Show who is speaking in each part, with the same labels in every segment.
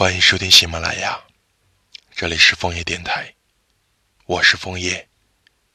Speaker 1: 欢迎收听喜马拉雅，这里是枫叶电台，我是枫叶，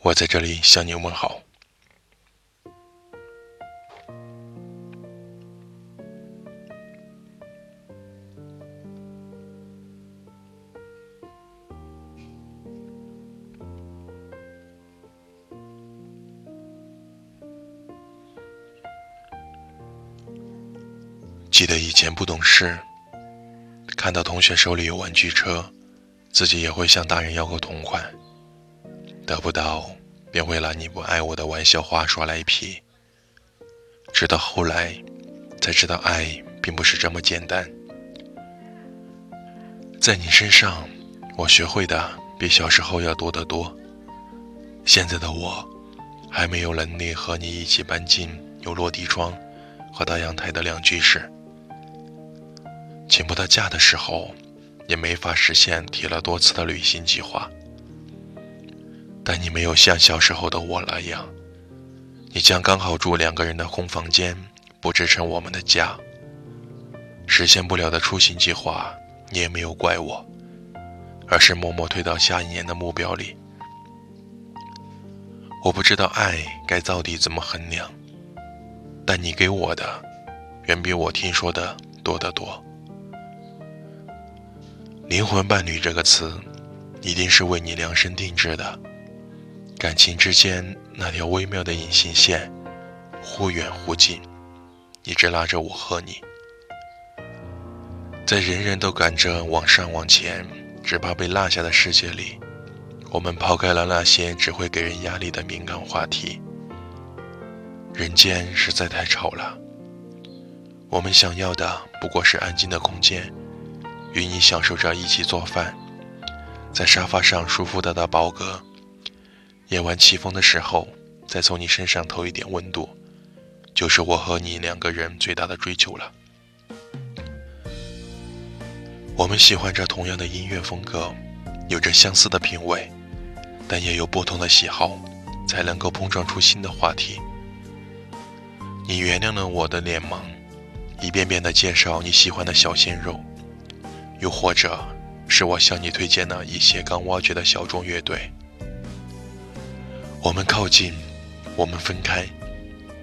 Speaker 1: 我在这里向你问好。记得以前不懂事，看到同学手里有玩具车，自己也会向大人要个同款，得不到便会拿你不爱我的玩笑话耍赖皮。直到后来，才知道爱并不是这么简单。在你身上，我学会的比小时候要多得多。现在的我，还没有能力和你一起搬进有落地窗和大阳台的两居室。请不到假的时候，也没法实现提了多次的旅行计划。但你没有像小时候的我那样，你将刚好住两个人的空房间布置成我们的家。实现不了的出行计划，你也没有怪我，而是默默推到下一年的目标里。我不知道爱该到底怎么衡量，但你给我的，远比我听说的多得多。灵魂伴侣这个词，一定是为你量身定制的。感情之间那条微妙的隐形线，忽远忽近，一直拉着我和你。在人人都赶着往上往前，只怕被落下的世界里，我们抛开了那些只会给人压力的敏感话题。人间实在太吵了，我们想要的不过是安静的空间。与你享受着一起做饭，在沙发上舒服的打饱嗝，夜晚起风的时候，再从你身上透一点温度，就是我和你两个人最大的追求了。我们喜欢着同样的音乐风格，有着相似的品味，但也有不同的喜好，才能够碰撞出新的话题。你原谅了我的脸盲，一遍遍的介绍你喜欢的小鲜肉。又或者，是我向你推荐了一些刚挖掘的小众乐队。我们靠近，我们分开，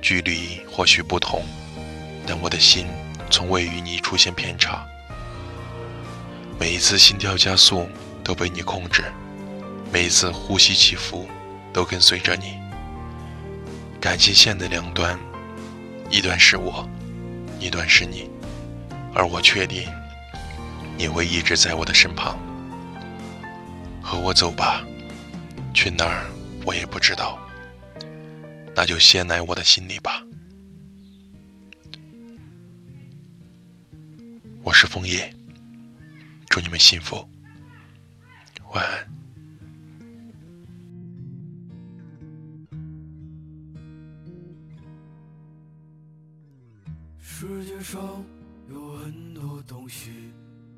Speaker 1: 距离或许不同，但我的心从未与你出现偏差。每一次心跳加速都被你控制，每一次呼吸起伏都跟随着你。感情线的两端，一段是我，一段是你，而我确定。你会一直在我的身旁，和我走吧，去哪儿我也不知道，那就先来我的心里吧。我是枫叶，祝你们幸福，晚安。
Speaker 2: 世界上有很多东西。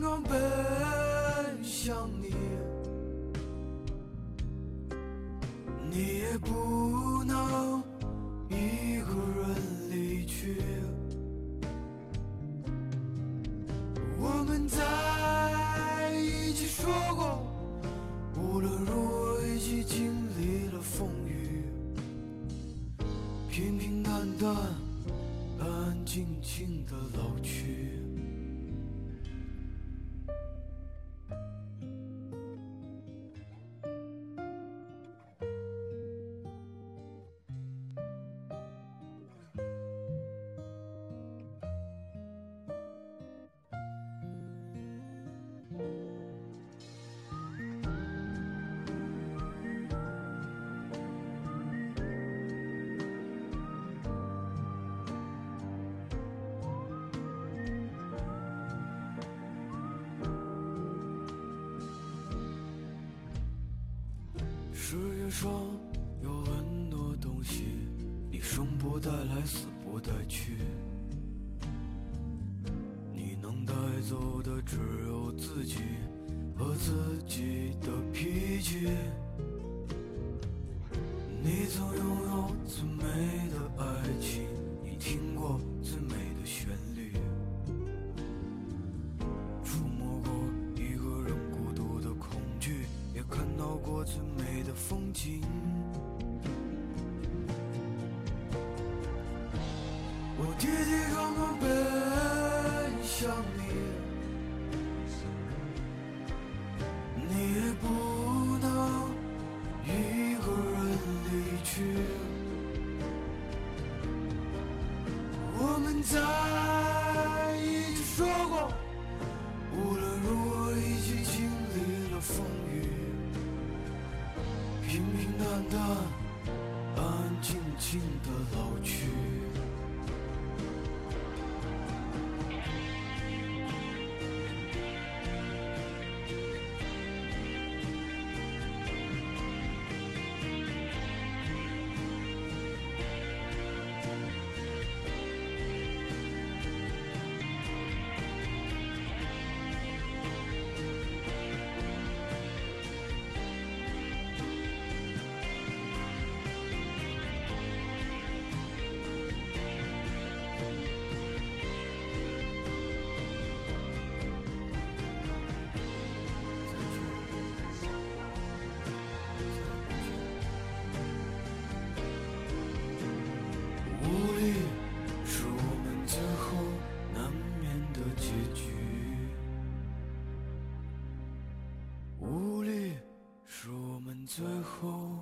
Speaker 2: 装奔向你，你也不能一个人离去。我们在一起说过，无论如何一起经历了风雨，平平淡淡，安安静静的老去。世界上有很多东西，你生不带来，死不带去。你能带走的只有自己和自己的脾气。你曾拥有最美我弟弟刚刚奔向你，你也不能一个人离去。我们在一起说过，无论如何一起经历了风雨，平平淡淡，最后